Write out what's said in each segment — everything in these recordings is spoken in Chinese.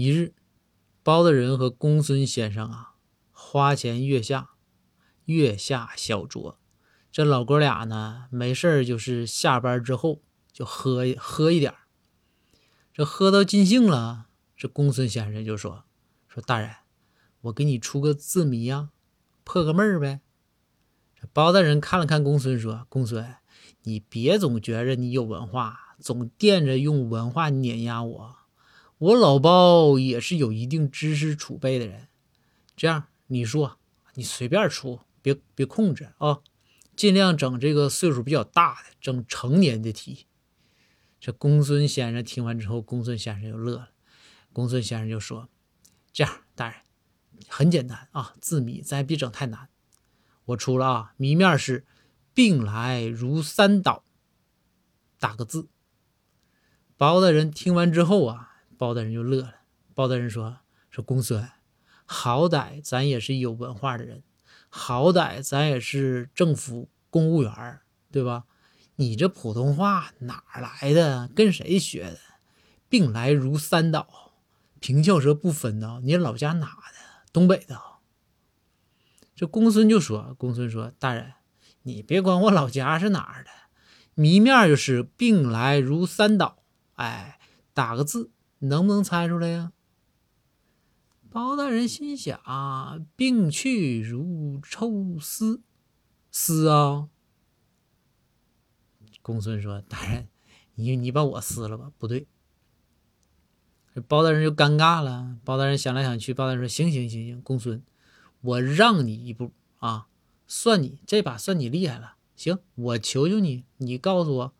一日，包大人和公孙先生啊，花前月下，月下小酌。这老哥俩呢，没事儿就是下班之后就喝喝一点儿。这喝到尽兴了，这公孙先生就说：“说大人，我给你出个字谜呀，破个闷儿呗。”这包大人看了看公孙，说：“公孙，你别总觉着你有文化，总惦着用文化碾压我。我老包也是有一定知识储备的人。这样，你说，你随便出，别别控制啊。”尽量整这个岁数比较大的，整成年的题。这公孙先生听完之后，公孙先生就乐了。公孙先生就说：“这样，大人，很简单啊，字谜，咱也别整太难。我出了啊，谜面是‘病来如山倒’，打个字。”包大人听完之后啊，包大人就乐了。包大人说：“说公孙，好歹咱也是有文化的人。”好歹咱也是政府公务员对吧？你这普通话哪来的？跟谁学的？病来如山倒，平翘舌不分的。你老家哪的？东北的。这公孙就说：“公孙说，大人，你别管我老家是哪儿的，谜面就是病来如山倒。哎，打个字，能不能猜出来呀？”包大人心想：“病去如抽丝，丝啊。”公孙说：“大人，你你把我撕了吧？”不对，包大人就尴尬了。包大人想来想去，包大人说：“行行行行，公孙，我让你一步啊，算你这把算你厉害了。行，我求求你，你告诉我，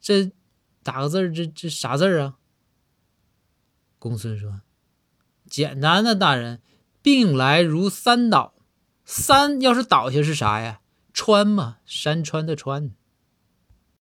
这打个字这这啥字啊？”公孙说。简单的，大人，病来如山倒，山要是倒下是啥呀？川嘛，山川的川。